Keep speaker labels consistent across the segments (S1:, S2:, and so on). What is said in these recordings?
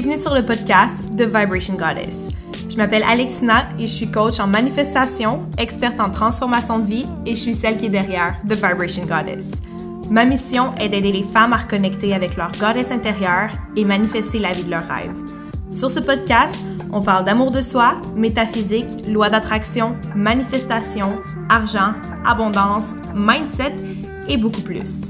S1: Bienvenue sur le podcast The Vibration Goddess. Je m'appelle Alexina et je suis coach en manifestation, experte en transformation de vie et je suis celle qui est derrière The Vibration Goddess. Ma mission est d'aider les femmes à reconnecter avec leur goddess intérieure et manifester la vie de leurs rêves. Sur ce podcast, on parle d'amour de soi, métaphysique, loi d'attraction, manifestation, argent, abondance, mindset et beaucoup plus.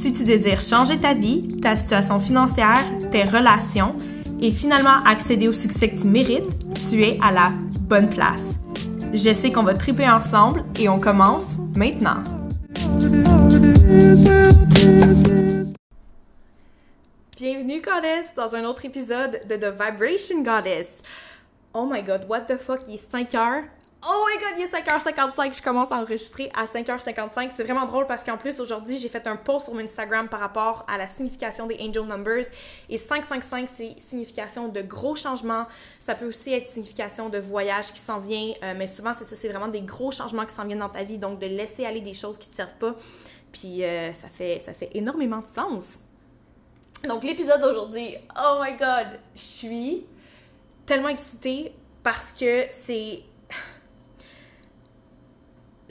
S1: Si tu désires changer ta vie, ta situation financière, tes relations et finalement accéder au succès que tu mérites, tu es à la bonne place. Je sais qu'on va triper ensemble et on commence maintenant. Bienvenue Goddess dans un autre épisode de The Vibration Goddess. Oh my god, what the fuck, il est 5 heures Oh my god, il est 5h55, je commence à enregistrer à 5h55. C'est vraiment drôle parce qu'en plus, aujourd'hui, j'ai fait un post sur mon Instagram par rapport à la signification des angel numbers. Et 555, c'est signification de gros changements. Ça peut aussi être signification de voyage qui s'en vient. Euh, mais souvent, c'est ça, c'est vraiment des gros changements qui s'en viennent dans ta vie. Donc, de laisser aller des choses qui ne te servent pas. Puis, euh, ça, fait, ça fait énormément de sens. Donc, l'épisode d'aujourd'hui, oh my god, je suis tellement excitée parce que c'est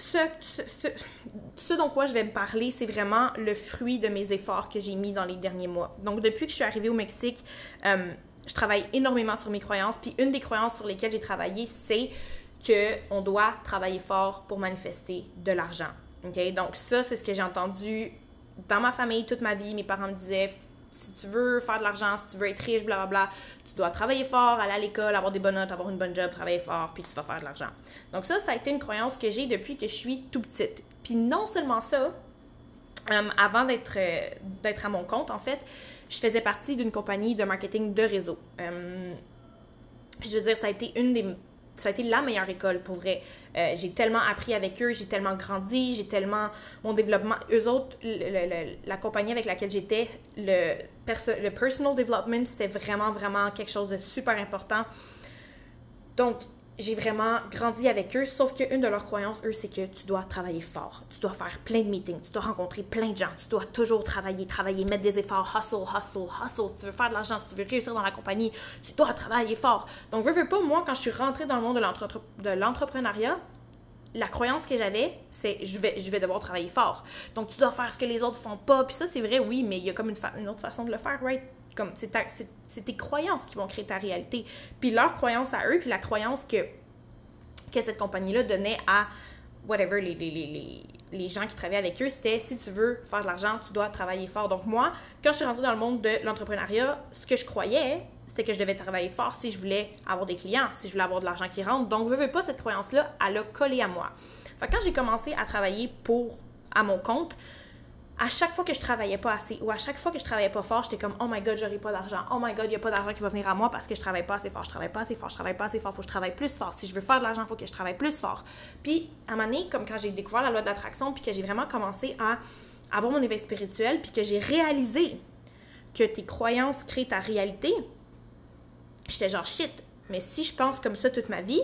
S1: ce, dont quoi je vais me parler, c'est vraiment le fruit de mes efforts que j'ai mis dans les derniers mois. Donc, depuis que je suis arrivée au Mexique, euh, je travaille énormément sur mes croyances. Puis, une des croyances sur lesquelles j'ai travaillé, c'est qu'on doit travailler fort pour manifester de l'argent. Donc, ça, c'est ce que j'ai entendu dans ma famille toute ma vie. Mes parents me disaient si tu veux faire de l'argent, si tu veux être riche, blablabla, tu dois travailler fort, aller à l'école, avoir des bonnes notes, avoir une bonne job, travailler fort, puis tu vas faire de l'argent. Donc ça, ça a été une croyance que j'ai depuis que je suis tout petite. Puis non seulement ça, euh, avant d'être euh, à mon compte, en fait, je faisais partie d'une compagnie de marketing de réseau. Euh, je veux dire, ça a été une des ça a été la meilleure école pour vrai. Euh, j'ai tellement appris avec eux, j'ai tellement grandi, j'ai tellement mon développement. Eux autres, la compagnie avec laquelle j'étais, le, le personal development, c'était vraiment, vraiment quelque chose de super important. Donc, j'ai vraiment grandi avec eux, sauf qu'une de leurs croyances, eux, c'est que tu dois travailler fort. Tu dois faire plein de meetings, tu dois rencontrer plein de gens, tu dois toujours travailler, travailler, mettre des efforts, hustle, hustle, hustle. Si tu veux faire de l'argent, si tu veux réussir dans la compagnie, tu dois travailler fort. Donc, veux, veux pas, moi, quand je suis rentrée dans le monde de l'entrepreneuriat, la croyance que j'avais, c'est je vais, je vais devoir travailler fort. Donc, tu dois faire ce que les autres font pas. Puis ça, c'est vrai, oui, mais il y a comme une, autre façon de le faire, right? Comme c'est tes croyances qui vont créer ta réalité. Puis leur croyance à eux, puis la croyance que, que cette compagnie-là donnait à whatever, les, les, les, les, gens qui travaillaient avec eux, c'était si tu veux faire de l'argent, tu dois travailler fort. Donc moi, quand je suis rentrée dans le monde de l'entrepreneuriat, ce que je croyais, c'était que je devais travailler fort si je voulais avoir des clients, si je voulais avoir de l'argent qui rentre. Donc, veux, veux pas, cette croyance-là, elle a collé à moi. Fait quand j'ai commencé à travailler pour, à mon compte, à chaque fois que je travaillais pas assez ou à chaque fois que je travaillais pas fort, j'étais comme oh my god, j'aurai pas d'argent. Oh my god, y a pas d'argent qui va venir à moi parce que je travaille pas assez fort, je travaille pas assez fort, je travaille pas assez fort, faut que je travaille plus fort. Si je veux faire de l'argent, faut que je travaille plus fort. Puis à un moment donné, comme quand j'ai découvert la loi de l'attraction, puis que j'ai vraiment commencé à avoir mon éveil spirituel, puis que j'ai réalisé que tes croyances créent ta réalité, j'étais genre shit. Mais si je pense comme ça toute ma vie,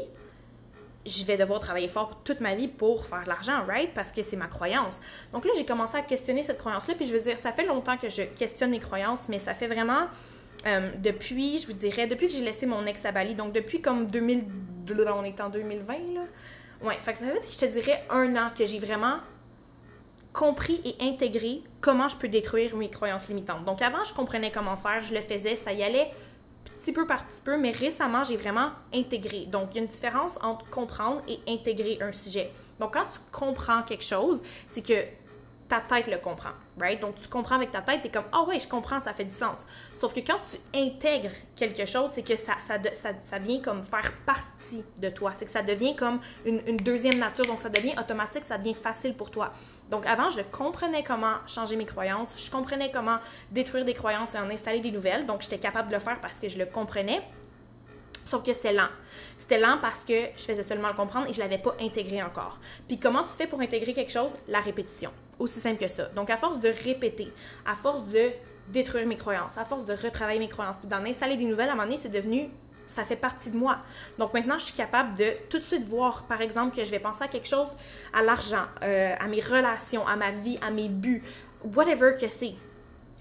S1: je vais devoir travailler fort toute ma vie pour faire de l'argent, right? Parce que c'est ma croyance. Donc là, j'ai commencé à questionner cette croyance-là. Puis je veux dire, ça fait longtemps que je questionne mes croyances, mais ça fait vraiment euh, depuis, je vous dirais, depuis que j'ai laissé mon ex à Bali. Donc depuis comme 2000, on est en 2020, là. Ouais, fait que ça fait, je te dirais, un an que j'ai vraiment compris et intégré comment je peux détruire mes croyances limitantes. Donc avant, je comprenais comment faire, je le faisais, ça y allait petit peu par petit peu, mais récemment, j'ai vraiment intégré. Donc, il y a une différence entre comprendre et intégrer un sujet. Donc, quand tu comprends quelque chose, c'est que ta tête le comprend, right? Donc, tu comprends avec ta tête, tu es comme, ah oh, ouais, je comprends, ça fait du sens. Sauf que quand tu intègres quelque chose, c'est que ça, ça, ça, vient comme faire partie de toi. C'est que ça devient comme une, une, deuxième nature. Donc, ça devient automatique, ça devient facile pour toi. Donc, avant, je comprenais comment changer mes croyances, je comprenais comment détruire des croyances et en installer des nouvelles. Donc, j'étais capable de le faire parce que je le comprenais. Sauf que c'était lent. C'était lent parce que je faisais seulement le comprendre et je ne l'avais pas intégré encore. Puis comment tu fais pour intégrer quelque chose? La répétition. Aussi simple que ça. Donc à force de répéter, à force de détruire mes croyances, à force de retravailler mes croyances, puis d'en installer des nouvelles, à un moment donné, c'est devenu ça fait partie de moi. Donc maintenant, je suis capable de tout de suite voir, par exemple, que je vais penser à quelque chose, à l'argent, euh, à mes relations, à ma vie, à mes buts, whatever que c'est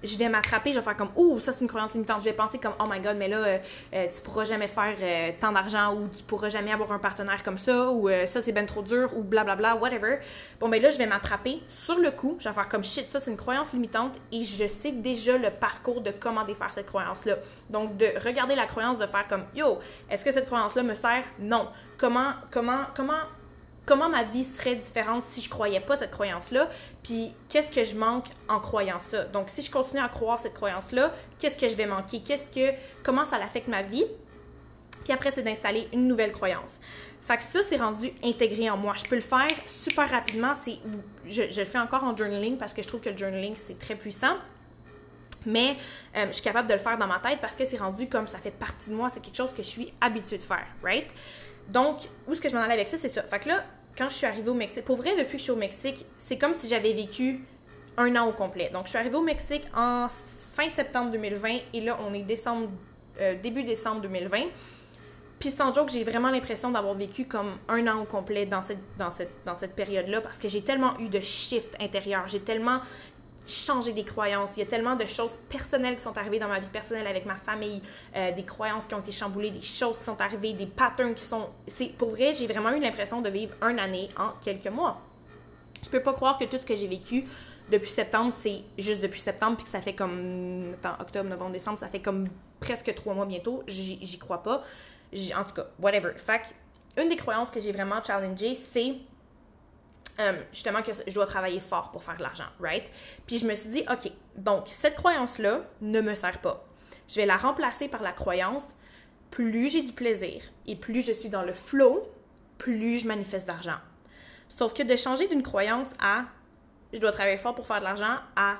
S1: je vais m'attraper, je vais faire comme oh ça c'est une croyance limitante. Je vais penser comme oh my god mais là euh, euh, tu pourras jamais faire euh, tant d'argent ou tu pourras jamais avoir un partenaire comme ça ou ça c'est ben trop dur ou blablabla whatever. Bon ben là je vais m'attraper sur le coup, je vais faire comme shit ça c'est une croyance limitante et je sais déjà le parcours de comment défaire cette croyance là. Donc de regarder la croyance de faire comme yo est-ce que cette croyance là me sert? Non. Comment comment comment comment ma vie serait différente si je croyais pas cette croyance-là, puis qu'est-ce que je manque en croyant ça? Donc, si je continue à croire cette croyance-là, qu'est-ce que je vais manquer? Qu'est-ce que, comment ça affecte ma vie? Puis après, c'est d'installer une nouvelle croyance. Fait que ça, c'est rendu intégré en moi. Je peux le faire super rapidement. Je le fais encore en journaling parce que je trouve que le journaling, c'est très puissant. Mais euh, je suis capable de le faire dans ma tête parce que c'est rendu comme ça fait partie de moi. C'est quelque chose que je suis habituée de faire, right? Donc, où est-ce que je m'en allais avec ça, c'est ça. Fait que là, quand je suis arrivée au Mexique, pour vrai, depuis que je suis au Mexique, c'est comme si j'avais vécu un an au complet. Donc, je suis arrivée au Mexique en fin septembre 2020 et là, on est décembre, euh, début décembre 2020. Puis sans joke, j'ai vraiment l'impression d'avoir vécu comme un an au complet dans cette, dans cette, dans cette période-là parce que j'ai tellement eu de shift intérieur. J'ai tellement changer des croyances. Il y a tellement de choses personnelles qui sont arrivées dans ma vie personnelle avec ma famille, euh, des croyances qui ont été chamboulées, des choses qui sont arrivées, des patterns qui sont... C'est, pour vrai, j'ai vraiment eu l'impression de vivre une année en quelques mois. Je peux pas croire que tout ce que j'ai vécu depuis septembre, c'est juste depuis septembre, puis que ça fait comme... Attends, octobre, novembre, décembre, ça fait comme presque trois mois bientôt. J'y, crois pas. en tout cas, whatever. Fait une des croyances que j'ai vraiment challengées, c'est euh, justement que je dois travailler fort pour faire de l'argent, right? Puis je me suis dit, OK, donc cette croyance-là ne me sert pas. Je vais la remplacer par la croyance, plus j'ai du plaisir et plus je suis dans le flow, plus je manifeste d'argent. Sauf que de changer d'une croyance à je dois travailler fort pour faire de l'argent à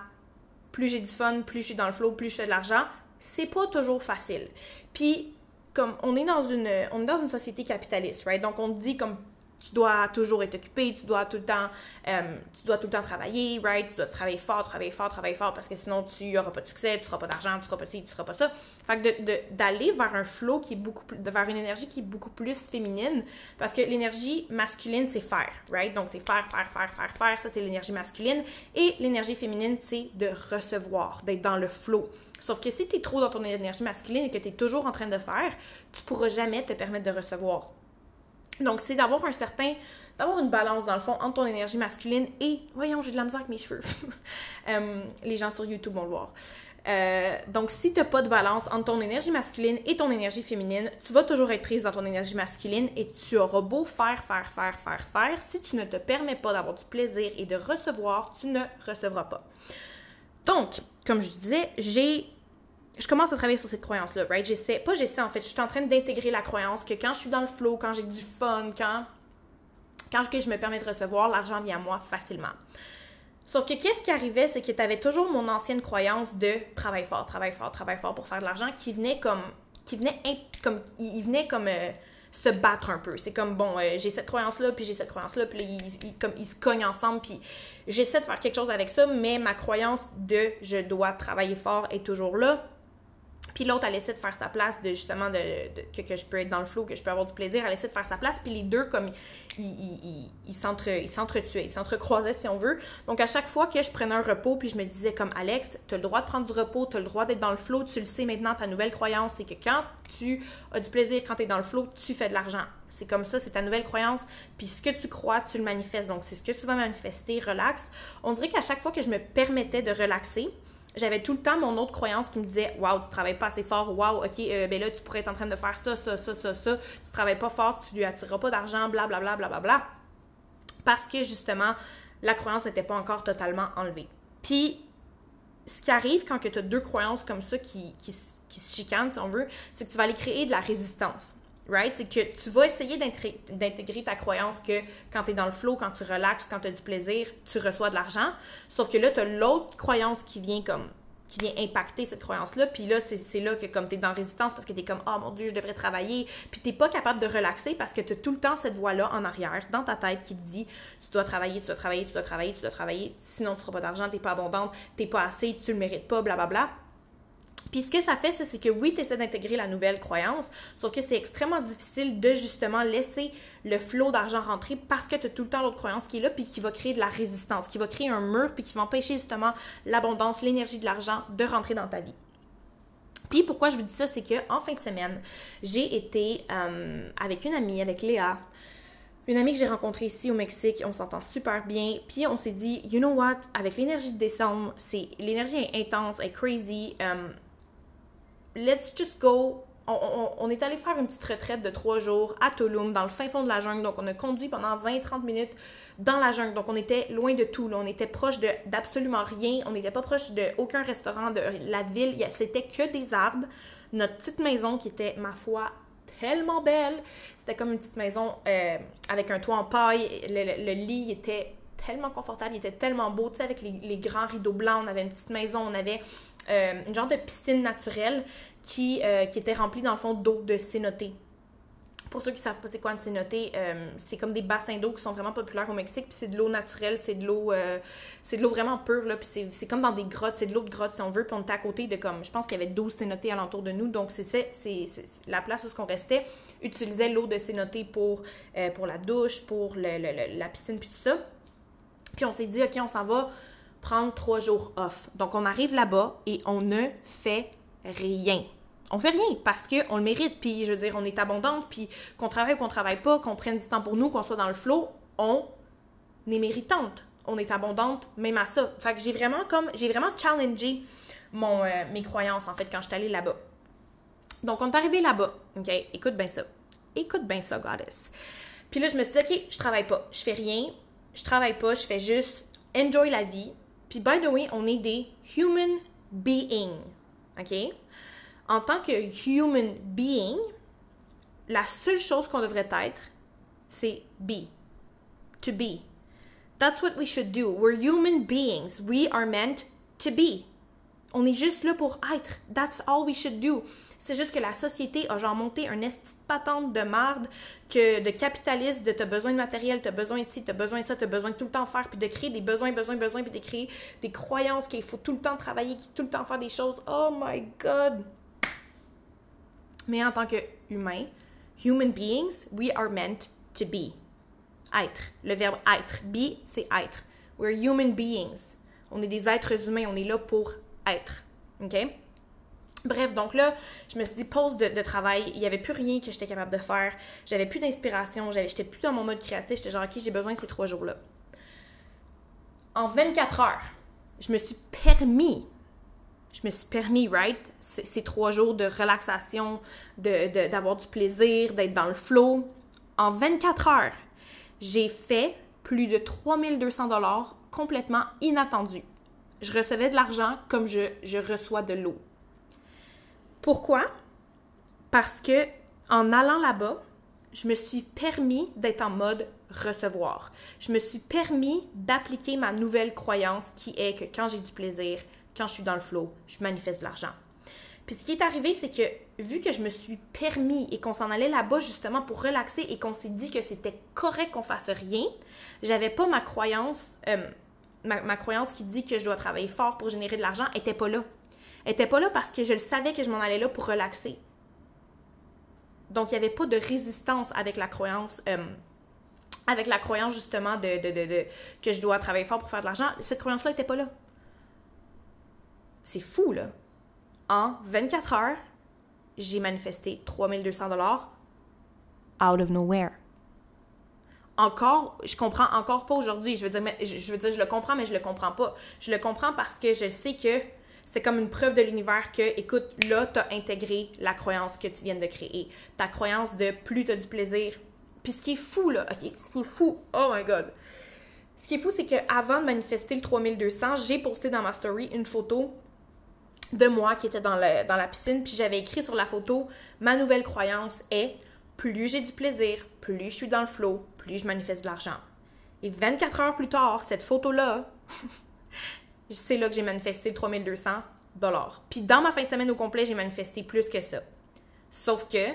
S1: plus j'ai du fun, plus je suis dans le flow, plus je fais de l'argent, c'est pas toujours facile. Puis comme on est dans une on est dans une société capitaliste, right? Donc on dit comme tu dois toujours être occupé, tu dois tout le temps, euh, tu dois tout le temps travailler, right? Tu dois travailler fort, travailler fort, travailler fort parce que sinon tu n'auras pas de succès, tu n'auras pas d'argent, tu seras pas ci, tu seras pas ça. Fait que d'aller vers un flow qui est beaucoup plus, vers une énergie qui est beaucoup plus féminine parce que l'énergie masculine c'est faire, right? Donc c'est faire, faire, faire, faire, faire, ça c'est l'énergie masculine et l'énergie féminine c'est de recevoir, d'être dans le flow. Sauf que si tu es trop dans ton énergie masculine et que tu es toujours en train de faire, tu pourras jamais te permettre de recevoir. Donc, c'est d'avoir un certain. d'avoir une balance, dans le fond, entre ton énergie masculine et. Voyons, j'ai de la misère avec mes cheveux. Euh, les gens sur YouTube vont le voir. Euh, donc, si tu n'as pas de balance entre ton énergie masculine et ton énergie féminine, tu vas toujours être prise dans ton énergie masculine et tu auras beau faire, faire, faire, faire, faire. Si tu ne te permets pas d'avoir du plaisir et de recevoir, tu ne recevras pas. Donc, comme je disais, j'ai je commence à travailler sur cette croyance-là, right? J'essaie, pas j'essaie en fait, je suis en train d'intégrer la croyance que quand je suis dans le flow, quand j'ai du fun, quand, quand je me permets de recevoir, l'argent vient à moi facilement. Sauf que qu'est-ce qui arrivait, c'est que tu avais toujours mon ancienne croyance de travail fort, travail fort, travail fort pour faire de l'argent qui venait comme, qui venait, comme, il venait comme euh, se battre un peu. C'est comme, bon, euh, j'ai cette croyance-là, puis j'ai cette croyance-là, puis ils, comme, ils se cognent ensemble, puis j'essaie de faire quelque chose avec ça, mais ma croyance de je dois travailler fort est toujours là. Puis l'autre, elle essaie de faire sa place, de justement, de, que, je peux être dans le flow, que je peux avoir du plaisir. Elle essaie de faire sa place. Puis les deux, comme, ils, ils, ils, s'entretuaient, ils s'entrecroisaient, si on veut. Donc, à chaque fois que je prenais un repos, puis je me disais, comme Alex, tu le droit de prendre du repos, tu le droit d'être dans le flow, tu le sais maintenant, ta nouvelle croyance, c'est que quand tu as du plaisir, quand tu es dans le flow, tu fais de l'argent. C'est comme ça, c'est ta nouvelle croyance. Puis ce que tu crois, tu le manifestes. Donc, c'est ce que tu vas manifester, relax. On dirait qu'à chaque fois que je me permettais de relaxer, j'avais tout le temps mon autre croyance qui me disait Waouh, tu travailles pas assez fort, waouh, ok, euh, ben là, tu pourrais être en train de faire ça, ça, ça, ça, ça, tu travailles pas fort, tu lui attireras pas d'argent, blablabla, blablabla. Bla, bla. Parce que justement, la croyance n'était pas encore totalement enlevée. Puis, ce qui arrive quand tu as deux croyances comme ça qui, qui, qui se chicanent, si on veut, c'est que tu vas aller créer de la résistance right? C'est que tu vas essayer d'intégrer ta croyance que quand tu es dans le flow, quand tu relaxes, quand tu as du plaisir, tu reçois de l'argent. Sauf que là, tu as l'autre croyance qui vient comme qui vient impacter cette croyance-là. Puis là, c'est là que comme tu es dans résistance parce que tu es comme « Oh mon Dieu, je devrais travailler ». Puis tu pas capable de relaxer parce que tu as tout le temps cette voix-là en arrière, dans ta tête, qui te dit « Tu dois travailler, tu dois travailler, tu dois travailler, tu dois travailler, sinon tu feras pas d'argent, tu pas abondante, tu pas assez, tu le mérites pas, blablabla ». Puis ce que ça fait, c'est que oui, tu essaies d'intégrer la nouvelle croyance, sauf que c'est extrêmement difficile de justement laisser le flot d'argent rentrer parce que tu as tout le temps l'autre croyance qui est là, puis qui va créer de la résistance, qui va créer un mur, puis qui va empêcher justement l'abondance, l'énergie de l'argent de rentrer dans ta vie. Puis pourquoi je vous dis ça, c'est que en fin de semaine, j'ai été euh, avec une amie, avec Léa, une amie que j'ai rencontrée ici au Mexique, on s'entend super bien. Puis on s'est dit, you know what, avec l'énergie de décembre, c'est l'énergie est intense, est crazy. Um, let's just go. On, est allé faire une petite retraite de trois jours à Tulum, dans le fin fond de la jungle. Donc, on a conduit pendant 20-30 minutes dans la jungle. Donc, on était loin de tout. On était proche d'absolument rien. On n'était pas proche d'aucun restaurant de la ville. C'était que des arbres. Notre petite maison qui était, ma foi, tellement belle. C'était comme une petite maison euh, avec un toit en paille. Le, lit était tellement confortable, il était tellement beau, tu sais, avec les, grands rideaux blancs. On avait une petite maison, on avait euh, une genre de piscine naturelle qui, euh, qui était remplie dans le fond d'eau de cénoté. Pour ceux qui ne savent pas c'est quoi une cénoté, euh, c'est comme des bassins d'eau qui sont vraiment populaires au Mexique, puis c'est de l'eau naturelle, c'est de l'eau c'est de l'eau vraiment pure, là, puis c'est comme dans des grottes, c'est de l'eau de grotte si on veut, puis on était à côté de comme, je pense qu'il y avait 12 cénotés alentour de nous, donc c'est la place où on restait, utilisait l'eau de cénoté pour, pour la douche, pour la piscine, puis tout ça. Puis on s'est dit, OK, on s'en va prendre trois jours off. Donc on arrive là-bas et on ne fait rien. On fait rien parce qu'on le mérite, puis je veux dire, on est abondante, puis qu'on travaille ou qu'on travaille pas, qu'on prenne du temps pour nous, qu'on soit dans le flow, on est méritante. On est abondante, même à ça. Fait que j'ai vraiment comme, j'ai vraiment challengé mon, euh, mes croyances, en fait, quand je suis allée là-bas. Donc, on est arrivé là-bas, OK? Écoute bien ça. Écoute bien ça, goddess. Puis là, je me suis dit, OK, je travaille pas, je fais rien, je travaille pas, je fais juste enjoy la vie. Puis, by the way, on est des human beings. OK? En tant que human being, la seule chose qu'on devrait être, c'est be. To be. That's what we should do. We're human beings. We are meant to be. On est juste là pour être. That's all we should do. C'est juste que la société a genre monté un esti patente de marde, que de capitaliste, de t'as besoin de matériel, t'as besoin de ci, t'as besoin de ça, t'as besoin de tout le temps faire, puis de créer des besoins, besoins, besoins, puis de créer des croyances qu'il faut tout le temps travailler, qu'il tout le temps faire des choses. Oh my God! Mais en tant qu'humain, human beings, we are meant to be. Être. Le verbe être. Be, c'est être. We're human beings. On est des êtres humains, on est là pour être. Bref, donc là, je me suis dit pause de, travail, il n'y avait plus rien que j'étais capable de faire, j'avais plus d'inspiration, j'étais plus dans mon mode créatif, j'étais genre, ok, j'ai besoin de ces trois jours-là. En 24 heures, je me suis permis, je me suis permis, right, ces, trois jours de relaxation, d'avoir du plaisir, d'être dans le flow. En 24 heures, j'ai fait plus de 3200 dollars complètement inattendus je recevais de l'argent comme je, reçois de l'eau. Pourquoi? Parce que en allant là-bas, je me suis permis d'être en mode recevoir. Je me suis permis d'appliquer ma nouvelle croyance qui est que quand j'ai du plaisir, quand je suis dans le flow, je manifeste de l'argent. Puis ce qui est arrivé, c'est que vu que je me suis permis et qu'on s'en allait là-bas justement pour relaxer et qu'on s'est dit que c'était correct qu'on fasse rien, j'avais pas ma croyance, euh, ma, croyance qui dit que je dois travailler fort pour générer de l'argent était pas là. Elle était pas là parce que je le savais que je m'en allais là pour relaxer. Donc, il n'y avait pas de résistance avec la croyance, euh, avec la croyance justement de, que je dois travailler fort pour faire de l'argent. Cette croyance-là n'était pas là. C'est fou, là. En 24 heures, j'ai manifesté 3200 dollars out of nowhere encore, je comprends encore pas aujourd'hui. Je veux dire, je veux dire, je le comprends, mais je le comprends pas. Je le comprends parce que je sais que c'est comme une preuve de l'univers que, écoute, là, tu as intégré la croyance que tu viens de créer. Ta croyance de plus tu as du plaisir. Puis ce qui est fou, là, OK, ce qui est fou, oh my God. Ce qui est fou, c'est qu'avant de manifester le 3200, j'ai posté dans ma story une photo de moi qui était dans la piscine, puis j'avais écrit sur la photo Ma nouvelle croyance est plus j'ai du plaisir, plus je suis dans le flow, plus je manifeste de l'argent. Et 24 heures plus tard, cette photo-là, c'est là que j'ai manifesté le 3200 dollars. Puis dans ma fin de semaine au complet, j'ai manifesté plus que ça. Sauf que,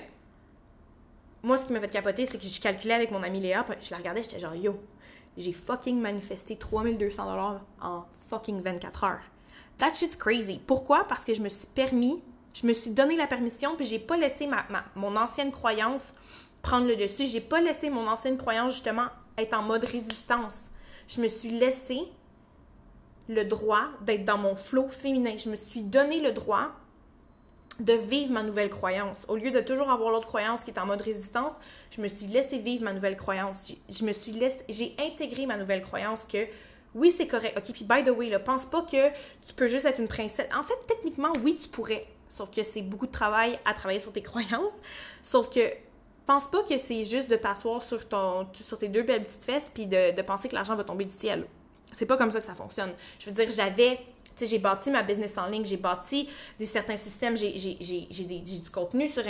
S1: moi, ce qui m'a fait capoter, c'est que je calculais avec mon amie Léa, je la regardais, j'étais genre, yo, j'ai fucking manifesté 3200 dollars en fucking 24 heures. That shit's crazy. Pourquoi? Parce que je me suis permis Je me suis donné la permission, puis j'ai pas laissé ma, mon ancienne croyance prendre le dessus. J'ai pas laissé mon ancienne croyance, justement, être en mode résistance. Je me suis laissé le droit d'être dans mon flot féminin. Je me suis donné le droit de vivre ma nouvelle croyance. Au lieu de toujours avoir l'autre croyance qui est en mode résistance, je me suis laissé vivre ma nouvelle croyance. Je me suis laissé, j'ai intégré ma nouvelle croyance que oui, c'est correct. OK, puis by the way, ne pense pas que tu peux juste être une princesse. En fait, techniquement, oui, tu pourrais. Sauf que c'est beaucoup de travail à travailler sur tes croyances. Sauf que pense pas que c'est juste de t'asseoir sur, ton, sur tes deux belles petites fesses puis de, de penser que l'argent va tomber du ciel. C'est pas comme ça que ça fonctionne. Je veux dire, j'avais j'ai bâti ma business en ligne, j'ai bâti des certains systèmes, j'ai du contenu sur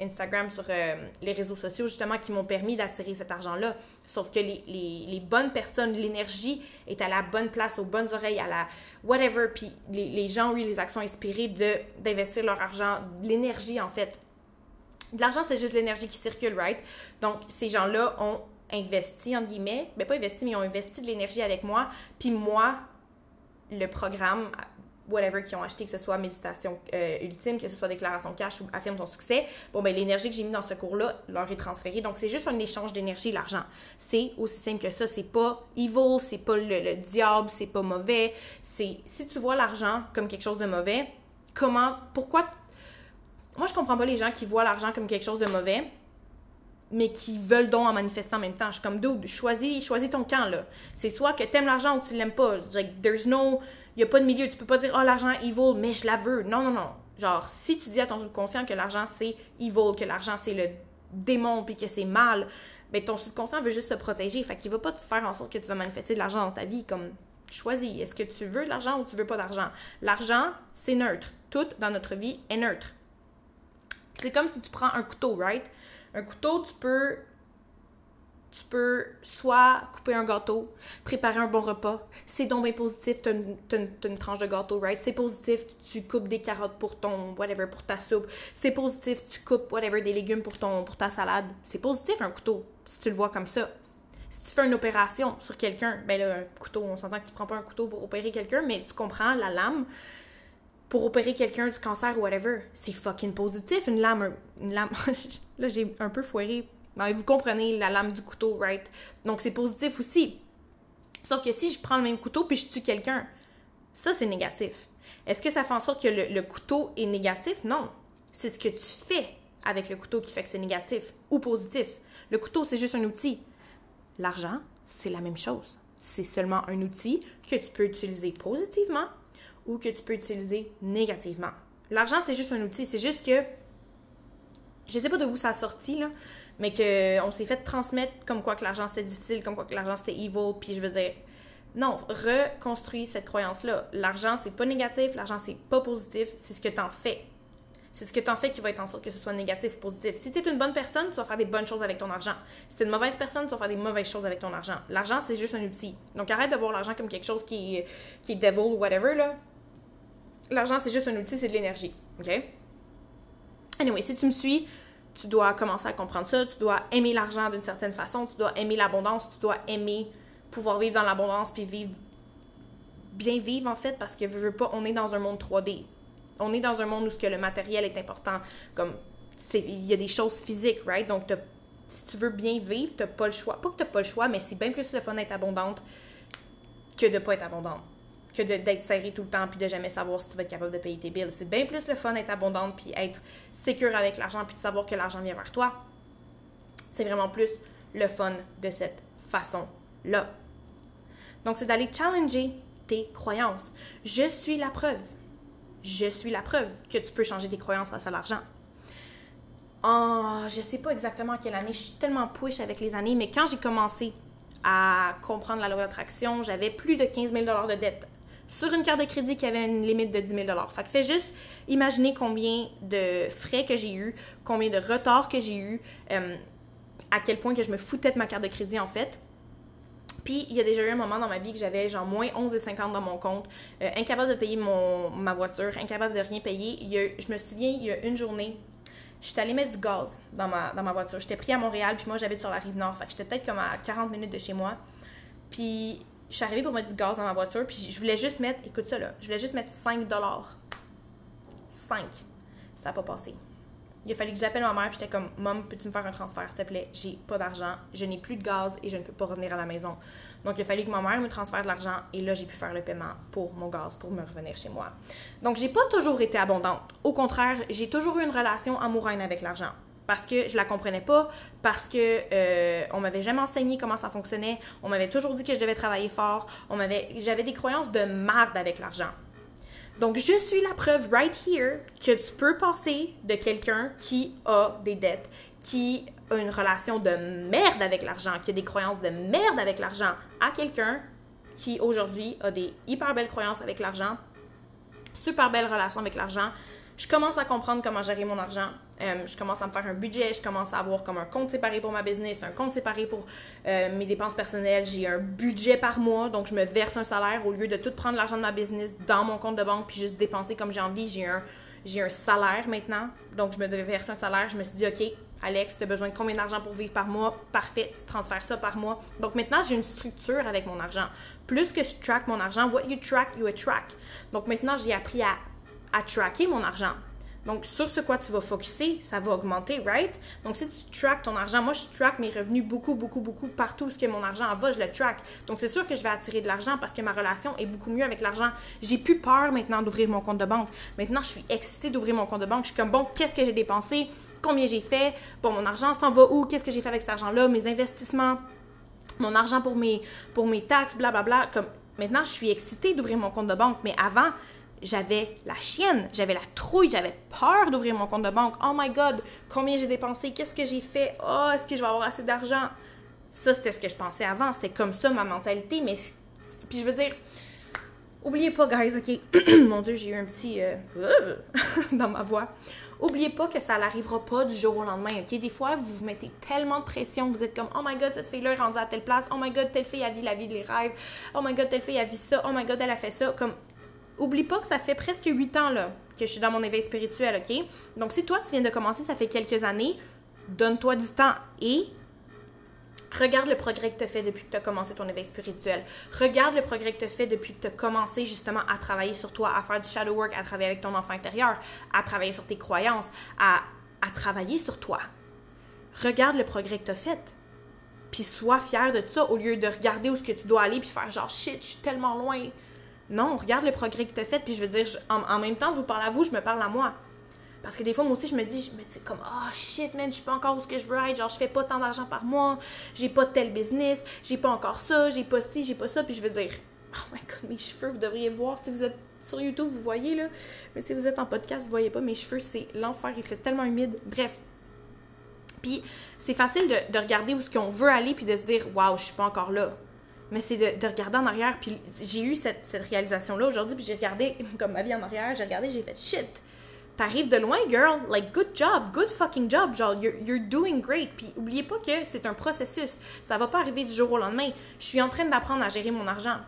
S1: Instagram, sur euh, les réseaux sociaux, justement, qui m'ont permis d'attirer cet argent-là. Sauf que les, les, bonnes personnes, l'énergie est à la bonne place, aux bonnes oreilles, à la whatever. Puis les, les gens ont eu les actions inspirées d'investir leur argent, l'énergie, en fait. De l'argent, c'est juste l'énergie qui circule, right? Donc, ces gens-là ont investi, entre guillemets, mais ben, pas investi, mais ils ont investi de l'énergie avec moi. Puis moi, le programme, whatever qu'ils ont acheté, que ce soit méditation euh, ultime, que ce soit déclaration cash ou affirme ton succès, bon, ben l'énergie que j'ai mis dans ce cours-là leur est transférée. Donc, c'est juste un échange d'énergie, l'argent. C'est aussi simple que ça. C'est pas evil, c'est pas le, diable, c'est pas mauvais. C'est si tu vois l'argent comme quelque chose de mauvais, comment, pourquoi. Moi, je comprends pas les gens qui voient l'argent comme quelque chose de mauvais mais qui veulent donc en manifester en même temps. Je suis comme, dude, choisis, choisis ton camp, là. C'est soit que t'aimes l'argent ou que tu l'aimes pas. Like, there's no... Il a pas de milieu. Tu peux pas dire, oh, l'argent evil, mais je la veux. Non, non, non. Genre, si tu dis à ton subconscient que l'argent, c'est evil, que l'argent, c'est le démon, puis que c'est mal, ben ton subconscient veut juste te protéger. Fait qu'il va pas te faire en sorte que tu vas manifester de l'argent dans ta vie. Comme, choisis. Est-ce que tu veux de l'argent ou tu veux pas d'argent? L'argent, c'est neutre. Tout dans notre vie est neutre. C'est comme si tu prends un couteau, right? Un couteau, tu peux tu peux soit couper un gâteau, préparer un bon repas. C'est donc positif, tu as, une tranche de gâteau, right? C'est positif, tu coupes des carottes pour ton, whatever, pour ta soupe. C'est positif, tu coupes, whatever, des légumes pour, ton, pour ta salade. C'est positif, un couteau, si tu le vois comme ça. Si tu fais une opération sur quelqu'un, ben là, un couteau, on s'entend que tu prends pas un couteau pour opérer quelqu'un, mais tu comprends, la lame, pour opérer quelqu'un du cancer ou whatever. C'est fucking positif, une lame. Une lame. là, j'ai un peu foiré. vous comprenez la lame du couteau, right? Donc, c'est positif aussi. Sauf que si je prends le même couteau puis je tue quelqu'un, ça, c'est négatif. Est-ce que ça fait en sorte que le couteau est négatif? Non. C'est ce que tu fais avec le couteau qui fait que c'est négatif ou positif. Le couteau, c'est juste un outil. L'argent, c'est la même chose. C'est seulement un outil que tu peux utiliser positivement ou que tu peux utiliser négativement. L'argent, c'est juste un outil. C'est juste que, je sais pas de où ça a sorti, là, mais qu'on s'est fait transmettre comme quoi que l'argent c'était difficile, comme quoi que l'argent c'était evil, puis je veux dire, non, reconstruis cette croyance-là. L'argent, c'est pas négatif, l'argent, c'est pas positif, c'est ce que tu en fais. C'est ce que tu en fais qui va être en sorte que ce soit négatif ou positif. Si tu es une bonne personne, tu vas faire des bonnes choses avec ton argent. Si tu es une mauvaise personne, tu vas faire des mauvaises choses avec ton argent. L'argent, c'est juste un outil. Donc arrête de voir l'argent comme quelque chose qui, qui est devil ou whatever, là l'argent, c'est juste un outil, c'est de l'énergie. OK? Anyway, si tu me suis, tu dois commencer à comprendre ça. Tu dois aimer l'argent d'une certaine façon. Tu dois aimer l'abondance. Tu dois aimer pouvoir vivre dans l'abondance puis vivre bien vivre en fait parce que veux, pas on est dans un monde 3D. On est dans un monde où ce que le matériel est important comme il y a des choses physiques, right? Donc si tu veux bien vivre, tu n'as pas le choix. Pas que tu n'as pas le choix, mais c'est bien plus le fun d'être abondante que de ne pas être abondante que d'être serré tout le temps puis de jamais savoir si tu vas être capable de payer tes bills. C'est bien plus le fun d'être abondante puis être sécure avec l'argent puis de savoir que l'argent vient vers toi. C'est vraiment plus le fun de cette façon-là. Donc, c'est d'aller challenger tes croyances. Je suis la preuve. Je suis la preuve que tu peux changer tes croyances face à l'argent. Oh, je sais pas exactement quelle année, je suis tellement push avec les années, mais quand j'ai commencé à comprendre la loi d'attraction, j'avais plus de 15 000 de dette sur une carte de crédit qui avait une limite de 10 000 Fait que fais juste imaginer combien de frais que j'ai eu, combien de retards que j'ai eu, euh, à quel point que je me foutais de ma carte de crédit en fait. Puis il y a déjà eu un moment dans ma vie que j'avais genre moins 11,50 dans mon compte, euh, incapable de payer ma voiture, incapable de rien payer. Je me souviens, il y a une journée, j'étais allée mettre du gaz dans ma, dans ma voiture. J'étais pris à Montréal, puis moi j'habite sur la rive nord, fait que j'étais peut-être comme à 40 minutes de chez moi. Puis je suis arrivée pour mettre du gaz dans ma voiture, puis je voulais juste mettre, écoute ça là, je voulais juste mettre 5 dollars. 5. Ça n'a pas passé. Il a fallu que j'appelle ma mère, puis j'étais comme, Mom, peux-tu me faire un transfert, s'il te plaît? J'ai pas d'argent, je n'ai plus de gaz et je ne peux pas revenir à la maison. Donc, il a fallu que ma mère me transfère de l'argent et là, j'ai pu faire le paiement pour mon gaz, pour me revenir chez moi. Donc, j'ai pas toujours été abondante. Au contraire, j'ai toujours eu une relation amoureuse avec l'argent parce que je la comprenais pas, parce que euh, on m'avait jamais enseigné comment ça fonctionnait, on m'avait toujours dit que je devais travailler fort, on m'avait, j'avais des croyances de marde avec l'argent. Donc, je suis la preuve right here que tu peux passer de quelqu'un qui a des dettes, qui a une relation de merde avec l'argent, qui a des croyances de merde avec l'argent, à quelqu'un qui aujourd'hui a des hyper belles croyances avec l'argent, super belle relation avec l'argent. Je commence à comprendre comment gérer mon argent. Euh, je commence à me faire un budget, je commence à avoir comme un compte séparé pour ma business, un compte séparé pour euh, mes dépenses personnelles. J'ai un budget par mois, donc je me verse un salaire au lieu de tout prendre l'argent de ma business dans mon compte de banque puis juste dépenser comme j'ai envie. J'ai un, j'ai un salaire maintenant, donc je me verser un salaire. Je me suis dit, OK, Alex, tu as besoin de combien d'argent pour vivre par mois? Parfait, tu transfères ça par mois. Donc maintenant, j'ai une structure avec mon argent. Plus que je track mon argent, what you track, you attract. Donc maintenant, j'ai appris à, à tracker mon argent. Donc, sur ce quoi tu vas focuser, ça va augmenter, right? Donc, si tu track ton argent, moi, je track mes revenus beaucoup, beaucoup, beaucoup partout ce que mon argent va, je le track. Donc, c'est sûr que je vais attirer de l'argent parce que ma relation est beaucoup mieux avec l'argent. J'ai plus peur maintenant d'ouvrir mon compte de banque. Maintenant, je suis excitée d'ouvrir mon compte de banque. Je suis comme, bon, qu'est-ce que j'ai dépensé? Combien j'ai fait? Bon, mon argent s'en va où? Qu'est-ce que j'ai fait avec cet argent-là? Mes investissements? Mon argent pour mes, pour mes taxes, blablabla. Bla, bla. Comme, maintenant, je suis excitée d'ouvrir mon compte de banque. Mais avant, j'avais la chienne, j'avais la trouille, j'avais peur d'ouvrir mon compte de banque. Oh my god, combien j'ai dépensé, qu'est-ce que j'ai fait, oh, est-ce que je vais avoir assez d'argent? Ça, c'était ce que je pensais avant, c'était comme ça ma mentalité, mais puis je veux dire, oubliez pas, guys, ok, mon dieu, j'ai eu un petit euh, dans ma voix. Oubliez pas que ça n'arrivera pas du jour au lendemain, ok? Des fois, vous vous mettez tellement de pression, vous êtes comme, oh my god, cette fille-là est rendue à telle place, oh my god, telle fille a vu la vie des rêves, oh my god, telle fille a vu ça, oh my god, elle a fait ça, comme oublie pas que ça fait presque huit ans là, que je suis dans mon éveil spirituel, OK? Donc, si toi, tu viens de commencer, ça fait quelques années, donne-toi du temps et regarde le progrès que tu as fait depuis que tu as commencé ton éveil spirituel. Regarde le progrès que tu as fait depuis que tu as commencé justement à travailler sur toi, à faire du shadow work, à travailler avec ton enfant intérieur, à travailler sur tes croyances, à, à travailler sur toi. Regarde le progrès que tu as fait. Puis sois fier de ça au lieu de regarder où ce que tu dois aller puis faire genre shit, je suis tellement loin non, regarde le progrès que tu as fait, puis je veux dire, en, même temps, vous parlez à vous, je me parle à moi. Parce que des fois, moi aussi, je me dis, je me dis comme, oh shit, man, je suis pas encore où je veux être, genre, je fais pas tant d'argent par mois, j'ai pas tel business, j'ai pas encore ça, j'ai pas ci, j'ai pas ça, puis je veux dire, oh my god, mes cheveux, vous devriez voir, si vous êtes sur YouTube, vous voyez, là, mais si vous êtes en podcast, vous voyez pas, mes cheveux, c'est l'enfer, il fait tellement humide, bref. Puis, c'est facile de, de regarder où ce qu'on veut aller, puis de se dire, waouh, je suis pas encore là mais c'est de, regarder en arrière. Puis j'ai eu cette, réalisation-là aujourd'hui, puis j'ai regardé comme ma vie en arrière, j'ai regardé, j'ai fait shit. T'arrives de loin, girl. Like, good job, good fucking job. Genre, you're, you're doing great. Puis oubliez pas que c'est un processus. Ça va pas arriver du jour au lendemain. Je suis en train d'apprendre à gérer mon argent.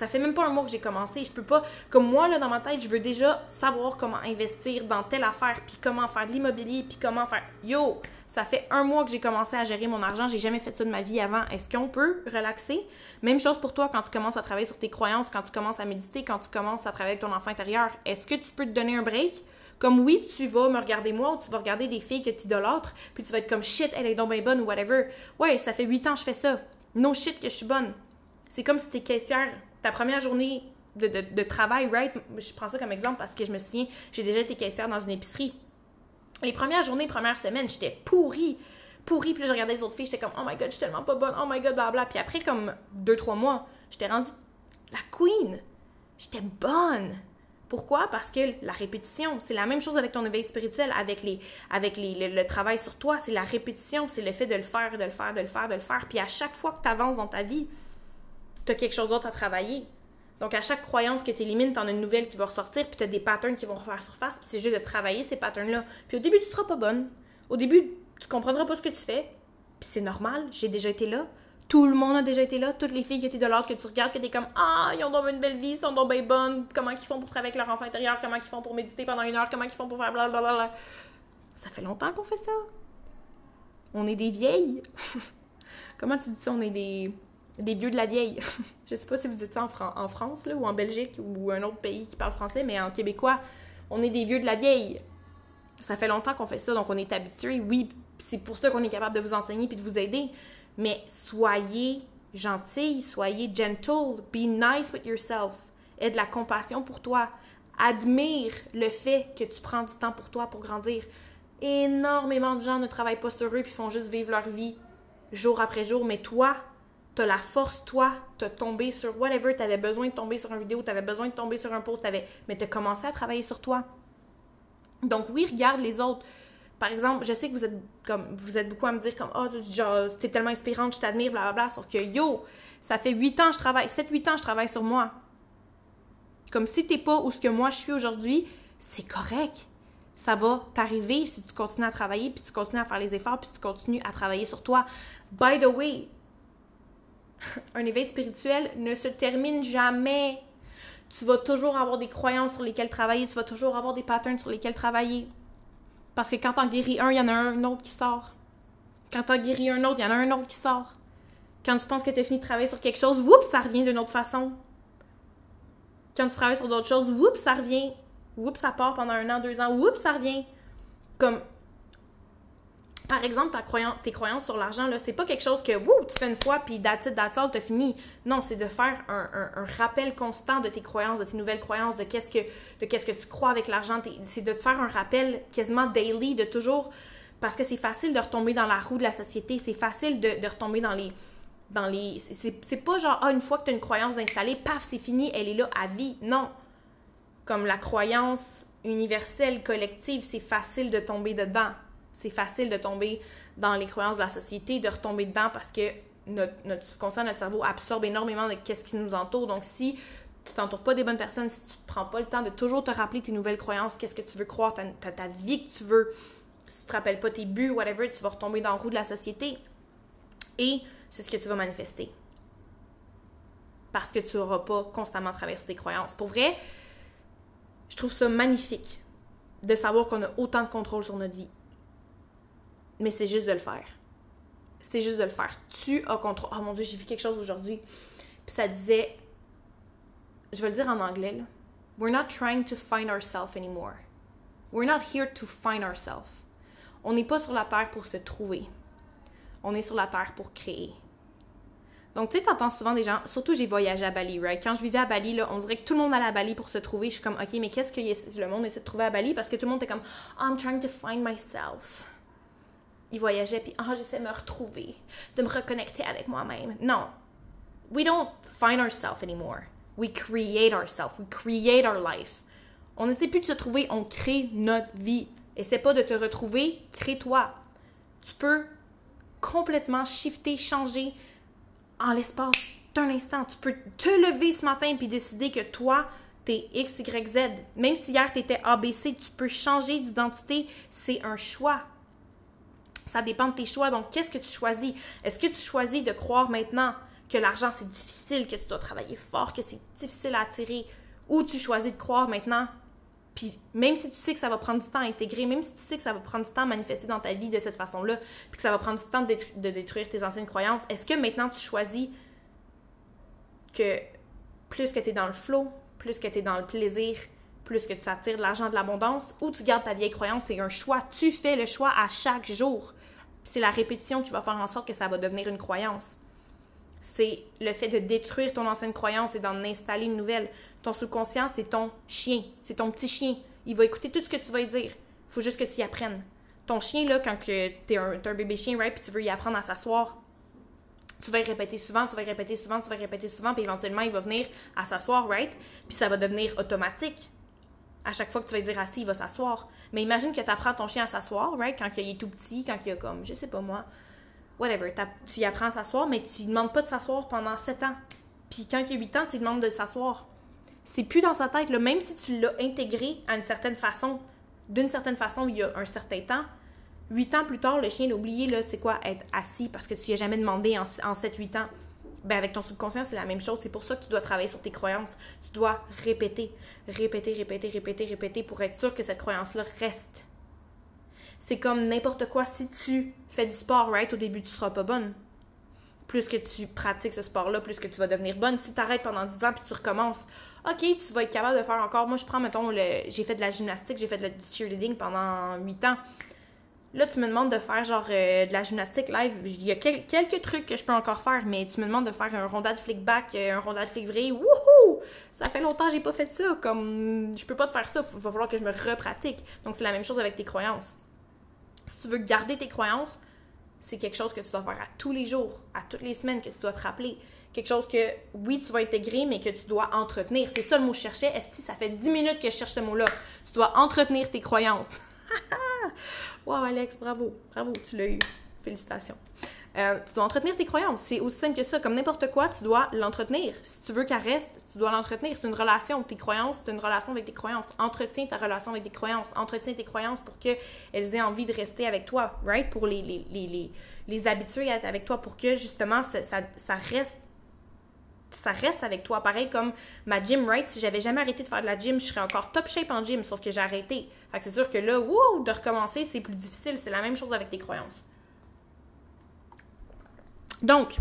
S1: Ça fait même pas un mois que j'ai commencé. Je peux pas. Comme moi, là, dans ma tête, je veux déjà savoir comment investir dans telle affaire, puis comment faire de l'immobilier, puis comment faire. Yo, ça fait un mois que j'ai commencé à gérer mon argent. J'ai jamais fait ça de ma vie avant. Est-ce qu'on peut relaxer? Même chose pour toi quand tu commences à travailler sur tes croyances, quand tu commences à méditer, quand tu commences à travailler avec ton enfant intérieur. Est-ce que tu peux te donner un break? Comme oui, tu vas me regarder moi ou tu vas regarder des filles que tu idolâtres, puis tu vas être comme shit, elle est donc bien bonne ou whatever. Ouais, ça fait huit ans que je fais ça. No shit que je suis bonne. C'est comme si t'es caissière ta première journée de, travail, right? Je prends ça comme exemple parce que je me souviens, j'ai déjà été caissière dans une épicerie. Les premières journées, premières semaines, j'étais pourrie. Pourrie. Puis je regardais les autres filles, j'étais comme, oh my god, je suis tellement pas bonne, oh my god, bla Puis après, comme deux, trois mois, j'étais rendue la queen. J'étais bonne. Pourquoi? Parce que la répétition, c'est la même chose avec ton éveil spirituel, avec, les, avec les, le, travail sur toi, c'est la répétition, c'est le fait de le faire, de le faire, de le faire, de le faire. Puis à chaque fois que tu avances dans ta vie, tu quelque chose d'autre à travailler. Donc, à chaque croyance que tu élimines, tu en as une nouvelle qui va ressortir, puis tu as des patterns qui vont refaire surface, puis c'est juste de travailler ces patterns-là. Puis au début, tu seras pas bonne. Au début, tu comprendras pas ce que tu fais, puis c'est normal, j'ai déjà été là. Tout le monde a déjà été là. Toutes les filles qui étaient de l'ordre que tu regardes, que tu es comme Ah, ils ont donc une belle vie, ils sont donc bien bonnes. Comment ils font pour travailler avec leur enfant intérieur, comment ils font pour méditer pendant une heure, comment ils font pour faire blablabla. Ça fait longtemps qu'on fait ça. On est des vieilles. comment tu dis ça? On est des des vieux de la vieille. je sais pas si vous dites ça en, France ou en Belgique ou un autre pays qui parle français, mais en québécois, on est des vieux de la vieille. Ça fait longtemps qu'on fait ça, donc on est habitué. Oui, c'est pour ça qu'on est capable de vous enseigner puis de vous aider. Mais soyez gentil, soyez gentle, be nice with yourself. Aie de la compassion pour toi. Admire le fait que tu prends du temps pour toi pour grandir. Énormément de gens ne travaillent pas sur eux puis font juste vivre leur vie jour après jour, mais toi, la force, toi, t'as tombé sur whatever, t'avais besoin de tomber sur une vidéo, t'avais besoin de tomber sur un post, avais... mais t'as commencé à travailler sur toi. Donc oui, regarde les autres. Par exemple, je sais que vous êtes comme vous êtes beaucoup à me dire comme oh genre t'es tellement inspirante, je t'admire, blablabla. Sauf que yo, ça fait 8 ans je travaille, 7-8 ans je travaille sur moi. Comme si t'es pas où ce que moi je suis aujourd'hui, c'est correct. Ça va t'arriver si tu continues à travailler, puis tu continues à faire les efforts, puis tu continues à travailler sur toi. By the way, un éveil spirituel ne se termine jamais tu vas toujours avoir des croyances sur lesquelles travailler, tu vas toujours avoir des patterns sur lesquels travailler. Parce que quand t'en guéris un, il y en a un autre qui sort. Quand t'en guéris un autre, il y en a un autre qui sort. Quand tu penses que tu as fini de travailler sur quelque chose, oups, ça revient d'une autre façon. Quand tu travailles sur d'autres choses, oups, ça revient. Oups, ça part pendant un an, deux ans, oups, ça revient. Comme par exemple, ta tes croyances sur l'argent, là, c'est pas quelque chose que, wouh, tu fais une fois, puis that's it, that's all, t'as fini. Non, c'est de faire un, rappel constant de tes croyances, de tes nouvelles croyances, de qu'est-ce que, de qu'est-ce que tu crois avec l'argent. C'est de te faire un rappel quasiment daily, de toujours, parce que c'est facile de retomber dans la roue de la société, c'est facile de, retomber dans les, dans les, c'est pas genre, ah, une fois que tu as une croyance d'installer, paf, c'est fini, elle est là à vie. Non. Comme la croyance universelle, collective, c'est facile de tomber dedans c'est facile de tomber dans les croyances de la société, de retomber dedans parce que notre, notre subconscient, notre cerveau absorbe énormément de ce qui nous entoure. Donc, si tu t'entoures pas des bonnes personnes, si tu prends pas le temps de toujours te rappeler tes nouvelles croyances, qu'est-ce que tu veux croire, ta, ta, vie que tu veux, si tu te rappelles pas tes buts, whatever, tu vas retomber dans le roue de la société. Et c'est ce que tu vas manifester. Parce que tu n'auras pas constamment travaillé sur tes croyances. Pour vrai, je trouve ça magnifique de savoir qu'on a autant de contrôle sur notre vie mais c'est juste de le faire. C'est juste de le faire. Tu as contrôle. Oh mon dieu, j'ai vu quelque chose aujourd'hui. Puis ça disait, je vais le dire en anglais. We're not trying to find ourselves anymore. We're not here to find ourselves. On n'est pas sur la terre pour se trouver. On est sur la terre pour créer. Donc, tu sais, t'entends souvent des gens, surtout j'ai voyagé à Bali, right? Quand je vivais à Bali, là, on dirait que tout le monde allait à Bali pour se trouver. Je suis comme, OK, mais qu'est-ce que le monde essaie de trouver à Bali? Parce que tout le monde est comme, I'm trying to find myself il voyageait, puis oh, j'essaie de me retrouver, de me reconnecter avec moi-même. Non. We don't find ourselves anymore. We create ourselves. We create our life. On ne sait plus de se trouver, on crée notre vie. Essaie pas de te retrouver, crée-toi. Tu peux complètement shifter, changer en l'espace d'un instant. Tu peux te lever ce matin puis décider que toi, t'es X, Y, Z. Même si hier t'étais ABC, tu peux changer d'identité. C'est un choix. Ça dépend de tes choix. Donc, qu'est-ce que tu choisis? Est-ce que tu choisis de croire maintenant que l'argent, c'est difficile, que tu dois travailler fort, que c'est difficile à attirer? Ou tu choisis de croire maintenant, puis même si tu sais que ça va prendre du temps à intégrer, même si tu sais que ça va prendre du temps à manifester dans ta vie de cette façon-là, puis que ça va prendre du temps de, détruire tes anciennes croyances, est-ce que maintenant tu choisis que plus que tu es dans le flow, plus que tu es dans le plaisir, plus que tu attires de l'argent, de l'abondance, ou tu gardes ta vieille croyance, c'est un choix? Tu fais le choix à chaque jour. C'est la répétition qui va faire en sorte que ça va devenir une croyance. C'est le fait de détruire ton ancienne croyance et d'en installer une nouvelle. Ton subconscient, c'est ton chien. C'est ton petit chien. Il va écouter tout ce que tu vas dire. Il faut juste que tu y apprennes. Ton chien, là, quand tu es un, un, bébé chien, right, puis tu veux y apprendre à s'asseoir, tu vas y répéter souvent, tu vas y répéter souvent, tu vas y répéter souvent, puis éventuellement, il va venir à s'asseoir, right? Puis ça va devenir automatique à chaque fois que tu vas dire assis, il va s'asseoir. Mais imagine que tu apprends ton chien à s'asseoir, right? Quand il est tout petit, quand il a comme, je sais pas moi, whatever. Tu y apprends à s'asseoir, mais tu ne demandes pas de s'asseoir pendant 7 ans. Puis quand il a 8 ans, tu lui demandes de s'asseoir. C'est plus dans sa tête, là. même si tu l'as intégré à une certaine façon, d'une certaine façon, il y a un certain temps. 8 ans plus tard, le chien l'a oublié, c'est quoi être assis parce que tu lui as jamais demandé en, en 7-8 ans? Ben avec ton subconscient, c'est la même chose. C'est pour ça que tu dois travailler sur tes croyances. Tu dois répéter, répéter, répéter, répéter, répéter pour être sûr que cette croyance-là reste. C'est comme n'importe quoi. Si tu fais du sport, right, au début, tu seras pas bonne. Plus que tu pratiques ce sport-là, plus que tu vas devenir bonne. Si tu arrêtes pendant 10 ans puis tu recommences, OK, tu vas être capable de faire encore. Moi, je prends, mettons, le... j'ai fait de la gymnastique, j'ai fait du cheerleading pendant 8 ans. Là, tu me demandes de faire genre euh, de la gymnastique live. Il y a quelques trucs que je peux encore faire, mais tu me demandes de faire un rondat de flick back, euh, un rondat de flick vrai. Wouhou! Ça fait longtemps que j'ai pas fait ça. Comme, je peux pas te faire ça. Il va falloir que je me repratique. Donc, c'est la même chose avec tes croyances. Si tu veux garder tes croyances, c'est quelque chose que tu dois faire à tous les jours, à toutes les semaines, que tu dois te rappeler. Quelque chose que, oui, tu vas intégrer, mais que tu dois entretenir. C'est ça le mot que je cherchais. Est-ce ça fait 10 minutes que je cherche ce mot-là? Tu dois entretenir tes croyances. wow, Alex, bravo. Bravo, tu l'as eu. Félicitations. Euh, tu dois entretenir tes croyances. C'est aussi simple que ça. Comme n'importe quoi, tu dois l'entretenir. Si tu veux qu'elle reste, tu dois l'entretenir. C'est une relation. Tes croyances, c'est une relation avec tes croyances. Entretiens ta relation avec tes croyances. Entretiens tes croyances pour qu'elles aient envie de rester avec toi, right? Pour les, les, les, les, habituer à être avec toi, pour que justement ça, ça reste ça reste avec toi. Pareil comme ma gym, right? Si j'avais jamais arrêté de faire de la gym, je serais encore top shape en gym, sauf que j'ai arrêté. Fait que c'est sûr que là, wow, de recommencer, c'est plus difficile. C'est la même chose avec tes croyances. Donc,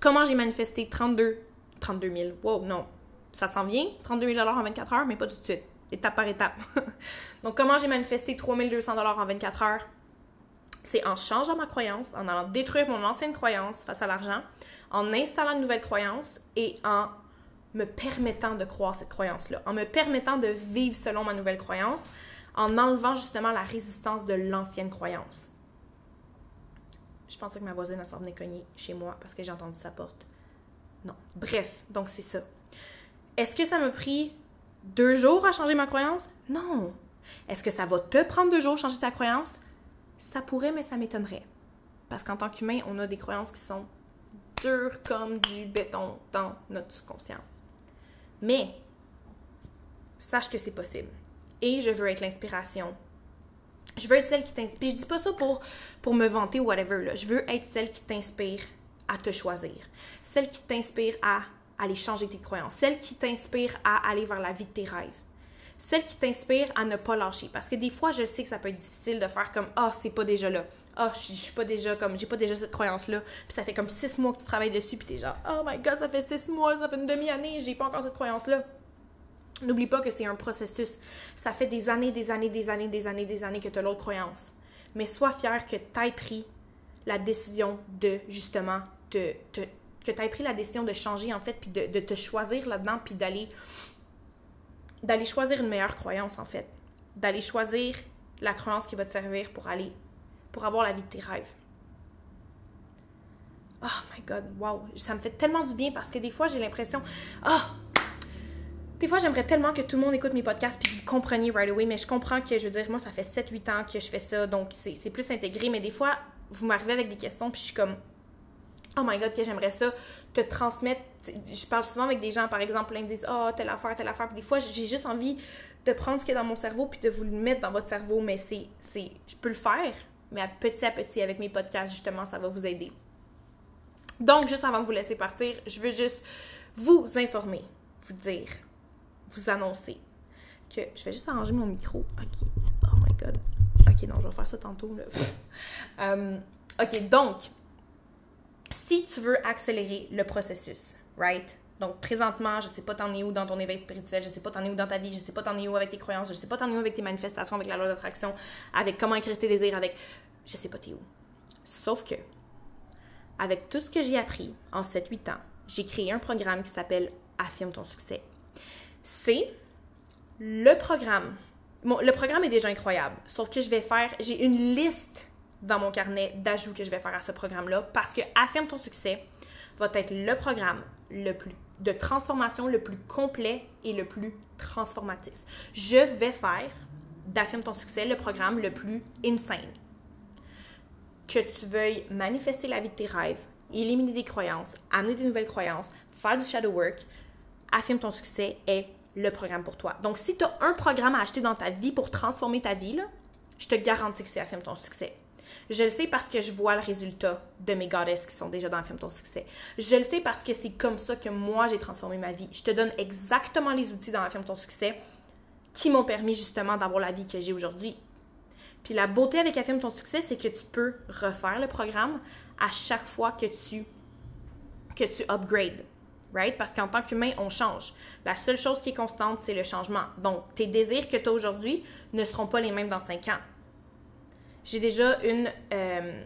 S1: comment j'ai manifesté 32, 32 000? Wow, non. Ça s'en vient, 32 000 en 24 heures, mais pas tout de suite. Étape par étape. Donc, comment j'ai manifesté 3 200 en 24 heures? C'est en changeant ma croyance, en allant détruire mon ancienne croyance face à l'argent, en installant une nouvelle croyance et en me permettant de croire cette croyance-là, en me permettant de vivre selon ma nouvelle croyance, en enlevant justement la résistance de l'ancienne croyance. Je pensais que ma voisine s'en venait cogner chez moi parce que j'ai entendu sa porte. Non. Bref, donc c'est ça. Est-ce que ça m'a pris deux jours à changer ma croyance? Non. Est-ce que ça va te prendre deux jours à changer ta croyance? Ça pourrait, mais ça m'étonnerait. Parce qu'en tant qu'humain, on a des croyances qui sont comme du béton dans notre subconscient. Mais, sache que c'est possible. Et je veux être l'inspiration. Je veux être celle qui t'inspire. Je dis pas ça pour, me vanter ou whatever. Je veux être celle qui t'inspire à te choisir. Celle qui t'inspire à aller changer tes croyances. Celle qui t'inspire à aller vers la vie de tes rêves. Celle qui t'inspire à ne pas lâcher. Parce que des fois, je sais que ça peut être difficile de faire comme Ah, oh, c'est pas déjà là ah, oh, je suis pas déjà comme, j'ai pas déjà cette croyance-là. Puis ça fait comme six mois que tu travailles dessus, puis t'es genre, oh my god, ça fait six mois, ça fait une demi-année, j'ai pas encore cette croyance-là. N'oublie pas que c'est un processus. Ça fait des années, des années, des années, des années, des années que tu as l'autre croyance. Mais sois fier que tu pris la décision de, justement, de, que tu pris la décision de changer, en fait, puis de, de te choisir là-dedans, puis d'aller d'aller choisir une meilleure croyance, en fait. D'aller choisir la croyance qui va te servir pour aller pour avoir la vie de tes rêves. Oh my god, wow, ça me fait tellement du bien parce que des fois j'ai l'impression, ah, oh, des fois j'aimerais tellement que tout le monde écoute mes podcasts puis vous compreniez right away, mais je comprends que, je veux dire, moi ça fait 7-8 ans que je fais ça, donc c'est plus intégré, mais des fois vous m'arrivez avec des questions puis je suis comme, oh my god, que j'aimerais ça te transmettre. Je parle souvent avec des gens, par exemple, ils me disent, oh, telle affaire, telle affaire, puis des fois j'ai juste envie de prendre ce qui est dans mon cerveau puis de vous le mettre dans votre cerveau, mais c'est, je peux le faire, mais petit à petit, avec mes podcasts, justement, ça va vous aider. Donc, juste avant de vous laisser partir, je veux juste vous informer, vous dire, vous annoncer que je vais juste arranger mon micro. OK. Oh my God. OK, non, je vais faire ça tantôt. Là. Euh, OK, donc, si tu veux accélérer le processus, right? Donc, présentement, je sais pas t'en es où dans ton éveil spirituel, je sais pas t'en es où dans ta vie, je sais pas t'en es où avec tes croyances, je sais pas t'en es où avec tes manifestations, avec la loi d'attraction, avec comment écrire tes désirs, avec je sais pas t'es où. Sauf que, avec tout ce que j'ai appris en 7-8 ans, j'ai créé un programme qui s'appelle Affirme ton succès. C'est le programme. Bon, le programme est déjà incroyable, sauf que je vais faire, j'ai une liste dans mon carnet d'ajouts que je vais faire à ce programme-là parce que Affirme ton succès va être le programme le plus de transformation le plus complet et le plus transformatif. Je vais faire d'Affirme ton succès le programme le plus insane que tu veuilles manifester la vie de tes rêves, éliminer des croyances, amener des nouvelles croyances, faire du shadow work, affirme ton succès est le programme pour toi. Donc, si tu as un programme à acheter dans ta vie pour transformer ta vie, je te garantis que c'est Affirme ton succès. Je le sais parce que je vois le résultat de mes goddesses qui sont déjà dans Affirme ton succès. Je le sais parce que c'est comme ça que moi, j'ai transformé ma vie. Je te donne exactement les outils dans Affirme ton succès qui m'ont permis justement d'avoir la vie que j'ai aujourd'hui. Puis la beauté avec Affirme ton succès, c'est que tu peux refaire le programme à chaque fois que tu, que tu upgrades. right? Parce qu'en tant qu'humain, on change. La seule chose qui est constante, c'est le changement. Donc, tes désirs que tu as aujourd'hui ne seront pas les mêmes dans 5 ans. J'ai déjà une... Euh,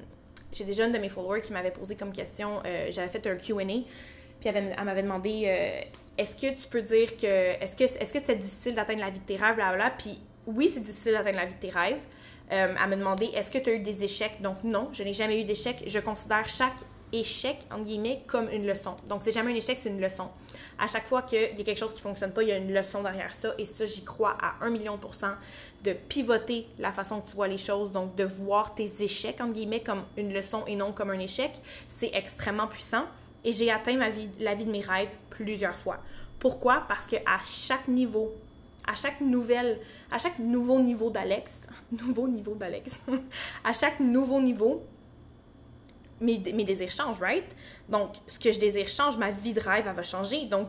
S1: j'ai déjà une de mes followers qui m'avait posé comme question, euh, j'avais fait un Q&A, puis elle, m'avait demandé euh, est-ce que tu peux dire que est-ce que est-ce que c'était difficile d'atteindre la vie de tes rêves blablabla puis oui c'est difficile d'atteindre la vie de tes rêves. Elle me demandé est-ce que tu as eu des échecs? Donc non je n'ai jamais eu d'échecs. Je considère chaque échec, entre guillemets, comme une leçon. Donc, c'est jamais un échec, c'est une leçon. À chaque fois qu'il y a quelque chose qui fonctionne pas, il y a une leçon derrière ça. Et ça, j'y crois à un million de cent de pivoter la façon que tu vois les choses. Donc, de voir tes échecs, entre guillemets, comme une leçon et non comme un échec, c'est extrêmement puissant. Et j'ai atteint ma vie, la vie de mes rêves plusieurs fois. Pourquoi? Parce que à chaque niveau, à chaque nouvelle, à chaque nouveau niveau d'Alex, nouveau niveau d'Alex, à chaque nouveau niveau, mes, désirs changent, right? Donc, ce que je désire change, ma vie de rêve, elle va changer. Donc,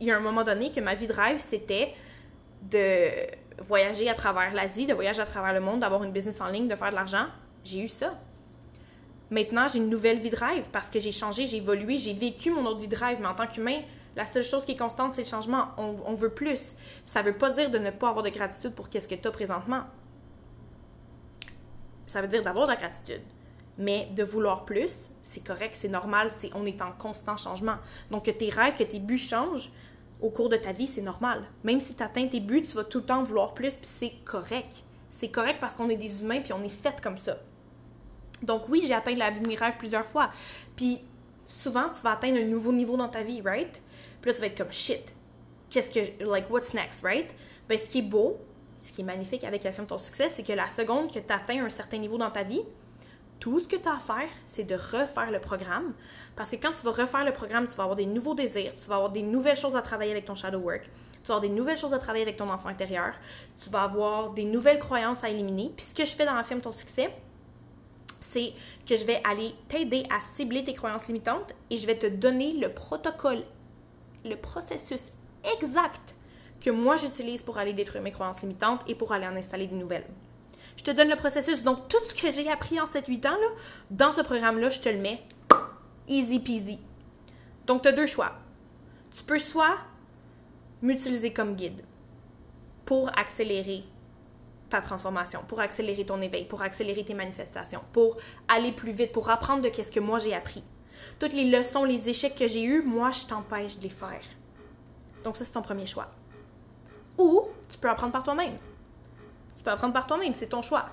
S1: il y a un moment donné que ma vie de rêve, c'était de voyager à travers l'Asie, de voyager à travers le monde, d'avoir une business en ligne, de faire de l'argent. J'ai eu ça. Maintenant, j'ai une nouvelle vie de rêve parce que j'ai changé, j'ai évolué, j'ai vécu mon autre vie de rêve. Mais en tant qu'humain, la seule chose qui est constante, c'est le changement. On, veut plus. Ça ne veut pas dire de ne pas avoir de gratitude pour qu'est-ce que tu as présentement. Ça veut dire d'avoir de la gratitude. Mais de vouloir plus, c'est correct, c'est normal, c'est on est en constant changement. Donc que tes rêves, que tes buts changent au cours de ta vie, c'est normal. Même si tu atteins tes buts, tu vas tout le temps vouloir plus, puis c'est correct. C'est correct parce qu'on est des humains, puis on est fait comme ça. Donc oui, j'ai atteint la vie de mes rêves plusieurs fois. Puis souvent, tu vas atteindre un nouveau niveau dans ta vie, right? Puis là, tu vas être comme shit. Qu'est-ce que, like, what's next, right? Ben, ce qui est beau, ce qui est magnifique avec la film Ton Succès, c'est que la seconde que tu atteins un certain niveau dans ta vie, tout ce que tu as à faire, c'est de refaire le programme. Parce que quand tu vas refaire le programme, tu vas avoir des nouveaux désirs, tu vas avoir des nouvelles choses à travailler avec ton shadow work, tu vas avoir des nouvelles choses à travailler avec ton enfant intérieur, tu vas avoir des nouvelles croyances à éliminer. Puis ce que je fais dans la film Ton Succès, c'est que je vais aller t'aider à cibler tes croyances limitantes et je vais te donner le protocole, le processus exact que moi j'utilise pour aller détruire mes croyances limitantes et pour aller en installer de nouvelles. Je te donne le processus. Donc, tout ce que j'ai appris en 7-8 ans, là, dans ce programme-là, je te le mets easy peasy. Donc, tu as deux choix. Tu peux soit m'utiliser comme guide pour accélérer ta transformation, pour accélérer ton éveil, pour accélérer tes manifestations, pour aller plus vite, pour apprendre de qu'est-ce que moi j'ai appris. Toutes les leçons, les échecs que j'ai eus, moi, je t'empêche de les faire. Donc, ça, c'est ton premier choix. Ou tu peux apprendre par toi-même. Tu peux apprendre par toi-même, c'est ton choix.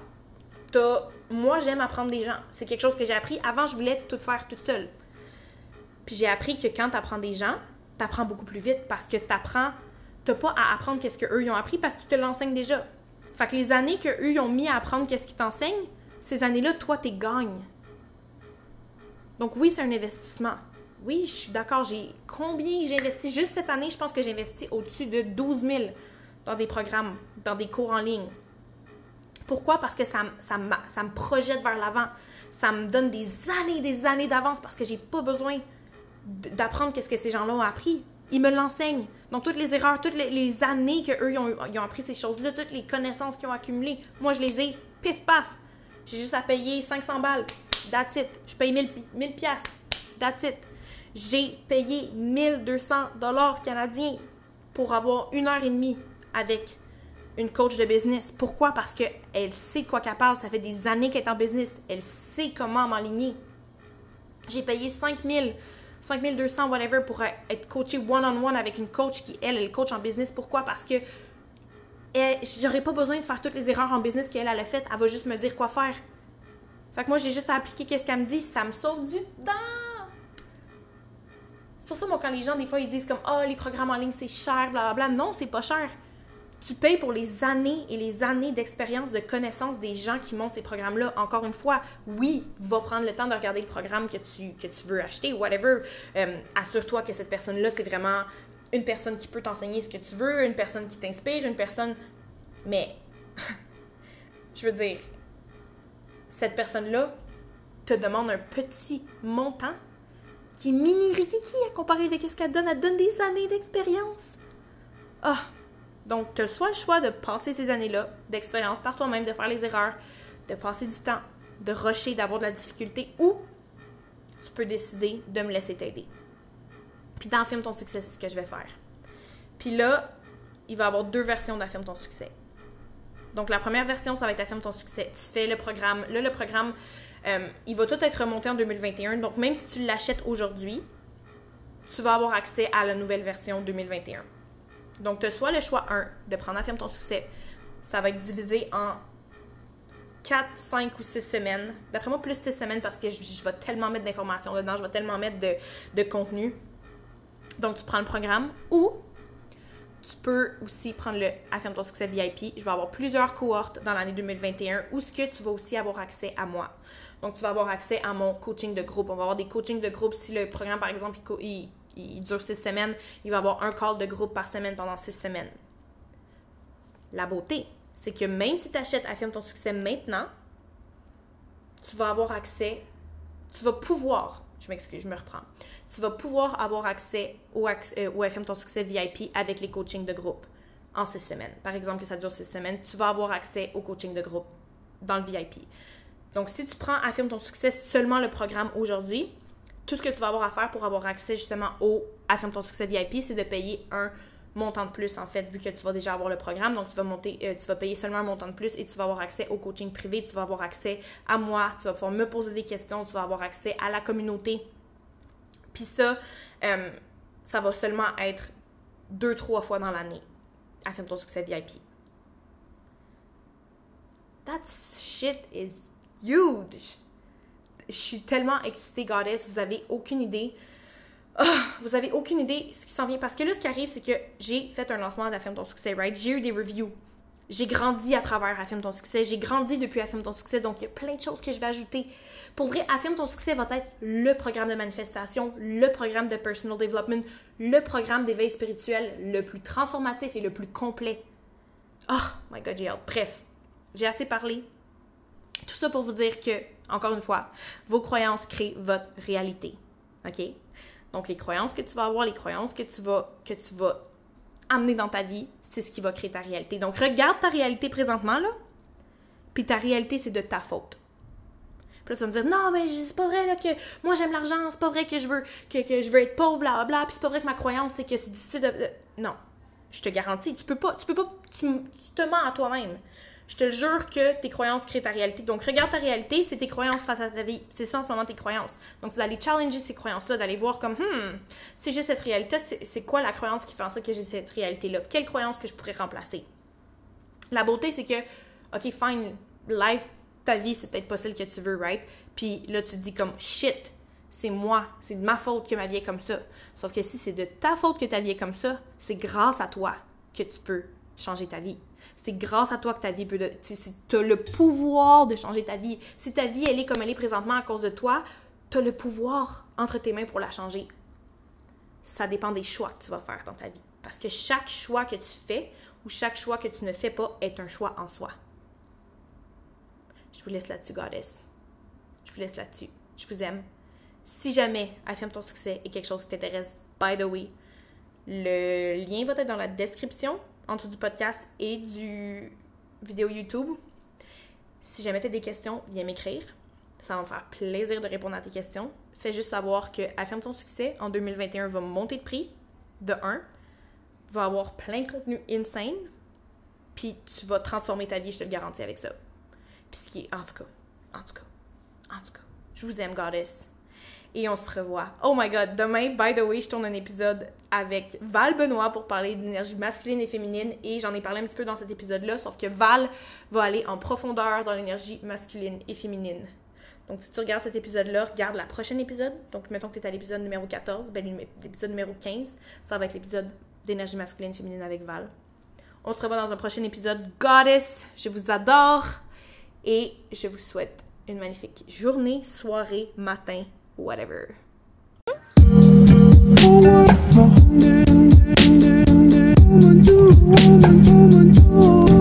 S1: Moi, j'aime apprendre des gens. C'est quelque chose que j'ai appris. Avant, je voulais tout faire toute seule. Puis j'ai appris que quand tu apprends des gens, tu apprends beaucoup plus vite parce que tu apprends. Tu pas à apprendre qu'est-ce qu'eux ont appris parce qu'ils te l'enseignent déjà. Fait que les années qu'eux ils ont mis à apprendre qu'est-ce qu'ils t'enseignent, ces années-là, toi, tu gagnes. Donc oui, c'est un investissement. Oui, je suis d'accord. J'ai combien j'ai investi juste cette année, je pense que j'ai investi au-dessus de 12 000 dans des programmes, dans des cours en ligne, pourquoi? Parce que ça, me projette vers l'avant. Ça me donne des années des années d'avance parce que j'ai pas besoin d'apprendre qu'est-ce que ces gens-là ont appris. Ils me l'enseignent. Donc, toutes les erreurs, toutes les, années qu'eux, ont, ils appris ces choses-là, toutes les connaissances qu'ils ont accumulées, moi, je les ai, pif paf. J'ai juste à payer 500 balles. That's it. Je paye 1000, 1000 piastres. That's it. J'ai payé 1200 dollars canadiens pour avoir une heure et demie avec une coach de business. Pourquoi? Parce qu'elle sait quoi qu'elle parle. Ça fait des années qu'elle est en business. Elle sait comment m'aligner. J'ai payé 5000, 5200, whatever, pour être coachée one-on-one avec une coach qui, elle, est coach en business. Pourquoi? Parce que j'aurais pas besoin de faire toutes les erreurs en business qu'elle a faites. Elle va juste me dire quoi faire. Fait que moi, j'ai juste à appliquer qu'est-ce qu'elle me dit. Ça me sauve du temps. C'est pour ça, moi, quand les gens, des fois, ils disent comme, oh, les programmes en ligne, c'est cher, blablabla. Non, c'est pas cher tu payes pour les années et les années d'expérience, de connaissance des gens qui montent ces programmes-là. Encore une fois, oui, va prendre le temps de regarder le programme que tu, que tu veux acheter, whatever. Euh, assure-toi que cette personne-là, c'est vraiment une personne qui peut t'enseigner ce que tu veux, une personne qui t'inspire, une personne... Mais, je veux dire, cette personne-là te demande un petit montant qui est mini à comparer de ce qu'elle donne. Elle donne des années d'expérience. Ah, donc, tu as soit le choix de passer ces années-là d'expérience par toi-même, de faire les erreurs, de passer du temps, de rusher, d'avoir de la difficulté, ou tu peux décider de me laisser t'aider. Puis Affirme ton succès, c'est ce que je vais faire. Puis là, il va y avoir deux versions d'Affirme ton succès. Donc la première version, ça va être Affirme ton succès. Tu fais le programme. Là, le programme, euh, il va tout être remonté en 2021. Donc même si tu l'achètes aujourd'hui, tu vas avoir accès à la nouvelle version 2021. Donc tu as soit le choix 1 de prendre Affirme ton succès. Ça va être divisé en 4, 5 ou 6 semaines. D'après moi, plus 6 semaines parce que je, vais tellement mettre d'informations dedans, je vais tellement mettre de, de contenu. Donc, tu prends le programme ou tu peux aussi prendre le Affirme ton succès VIP. Je vais avoir plusieurs cohortes dans l'année 2021 où ce que tu vas aussi avoir accès à moi. Donc, tu vas avoir accès à mon coaching de groupe. On va avoir des coachings de groupe. Si le programme, par exemple, il, il dure 6 semaines, il va avoir un call de groupe par semaine pendant 6 semaines. La beauté, c'est que même si tu achètes Affirme ton succès maintenant, tu vas avoir accès, tu vas pouvoir, je m'excuse, je me reprends, tu vas pouvoir avoir accès au, euh, Affirme ton succès VIP avec les coachings de groupe en six semaines. Par exemple, que ça dure six semaines, tu vas avoir accès au coaching de groupe dans le VIP. Donc, si tu prends Affirme ton succès seulement le programme aujourd'hui, tout ce que tu vas avoir à faire pour avoir accès justement au Affirme ton succès VIP, c'est de payer un montant de plus, en fait, vu que tu vas déjà avoir le programme. Donc, tu vas monter, euh, tu vas payer seulement un montant de plus et tu vas avoir accès au coaching privé, tu vas avoir accès à moi, tu vas pouvoir me poser des questions, tu vas avoir accès à la communauté. Puis ça, euh, ça va seulement être deux, trois fois dans l'année. Affirme ton succès VIP. That shit is huge! Je suis tellement excitée, Goddess. Vous avez aucune idée Oh, vous avez aucune idée ce qui s'en vient. Parce que là, ce qui arrive, c'est que j'ai fait un lancement d'Affirme ton succès, right? J'ai eu des reviews. J'ai grandi à travers Affirme ton succès. J'ai grandi depuis Affirme ton succès. Donc, il y a plein de choses que je vais ajouter. Pour vrai, Affirme ton succès va être le programme de manifestation, le programme de personal development, le programme d'éveil spirituel le plus transformatif et le plus complet. Oh my god, j'ai. Bref, j'ai assez parlé. Tout ça pour vous dire que, encore une fois, vos croyances créent votre réalité. OK? Donc, les croyances que tu vas avoir, les croyances que tu vas, que amener dans ta vie, c'est ce qui va créer ta réalité. Donc, regarde ta réalité présentement, là, puis ta réalité, c'est de ta faute. Puis là, tu vas me dire, non, mais c'est pas vrai que moi, j'aime l'argent, c'est pas vrai que je veux, que, que je veux être pauvre, blablabla, puis c'est pas vrai que ma croyance, c'est que c'est difficile de... Non. Je te garantis, tu peux pas, tu peux pas, tu te mens à toi-même. Je te jure que tes croyances créent ta réalité. Donc, regarde ta réalité, c'est tes croyances face à ta vie. C'est ça en ce moment tes croyances. Donc, c'est d'aller challenger ces croyances-là, d'aller voir comme, hmm, si j'ai cette réalité, c'est quoi la croyance qui fait en sorte que j'ai cette réalité-là? Quelle croyance que je pourrais remplacer? La beauté, c'est que, OK, fine, life, ta vie, c'est peut-être pas celle que tu veux, right? Puis là, tu te dis comme, shit, c'est moi, c'est de ma faute que ma vie est comme ça. Sauf que si c'est de ta faute que ta vie est comme ça, c'est grâce à toi que tu peux changer ta vie. C'est grâce à toi que ta vie peut... Tu as le pouvoir de changer ta vie. Si ta vie, elle est comme elle est présentement à cause de toi, tu as le pouvoir entre tes mains pour la changer. Ça dépend des choix que tu vas faire dans ta vie. Parce que chaque choix que tu fais ou chaque choix que tu ne fais pas est un choix en soi. Je vous laisse là-dessus, Goddess. Je vous laisse là-dessus. Je vous aime. Si jamais Affirme ton succès est quelque chose qui t'intéresse, by the way, le lien va être dans la description en dessous du podcast et du vidéo YouTube. Si jamais tu as des questions, viens m'écrire. Ça va me faire plaisir de répondre à tes questions. Fais juste savoir que Affirme ton succès en 2021 va monter de prix de 1, va avoir plein de contenu insane, puis tu vas transformer ta vie, je te le garantis avec ça. Puis ce qui est, en tout cas, en tout cas, en tout cas, je vous aime, Goddess et on se revoit. Oh my god, demain, by the way, je tourne un épisode avec Val Benoît pour parler d'énergie masculine et féminine et j'en ai parlé un petit peu dans cet épisode-là, sauf que Val va aller en profondeur dans l'énergie masculine et féminine. Donc, si tu regardes cet épisode-là, regarde la prochaine épisode. Donc, mettons que tu es à l'épisode numéro 14, ben, l'épisode numéro 15, ça va être l'épisode d'énergie masculine et féminine avec Val. On se revoit dans un prochain épisode. Goddess, je vous adore et je vous souhaite une magnifique journée, soirée, matin, whatever.